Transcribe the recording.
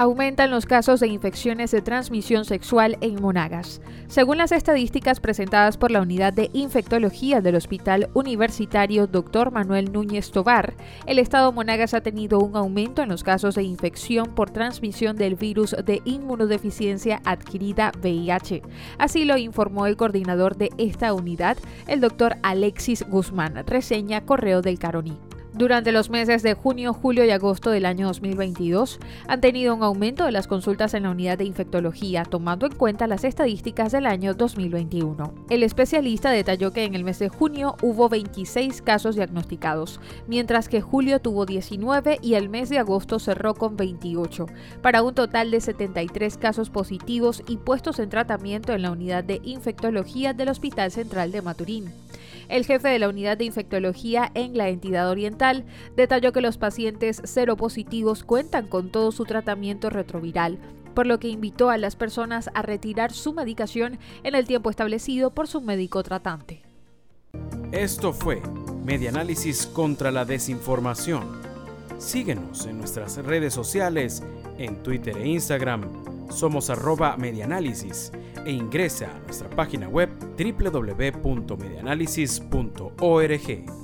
Aumentan los casos de infecciones de transmisión sexual en Monagas. Según las estadísticas presentadas por la Unidad de Infectología del Hospital Universitario Dr. Manuel Núñez Tobar, el Estado Monagas ha tenido un aumento en los casos de infección por transmisión del virus de inmunodeficiencia adquirida VIH. Así lo informó el coordinador de esta unidad, el doctor Alexis Guzmán, reseña Correo del Caroní. Durante los meses de junio, julio y agosto del año 2022 han tenido un aumento de las consultas en la unidad de infectología, tomando en cuenta las estadísticas del año 2021. El especialista detalló que en el mes de junio hubo 26 casos diagnosticados, mientras que julio tuvo 19 y el mes de agosto cerró con 28, para un total de 73 casos positivos y puestos en tratamiento en la unidad de infectología del Hospital Central de Maturín. El jefe de la unidad de infectología en la entidad oriental detalló que los pacientes seropositivos cuentan con todo su tratamiento retroviral, por lo que invitó a las personas a retirar su medicación en el tiempo establecido por su médico tratante. Esto fue Medianálisis contra la Desinformación. Síguenos en nuestras redes sociales, en Twitter e Instagram. Somos arroba medianálisis e ingresa a nuestra página web www.medianálisis.org.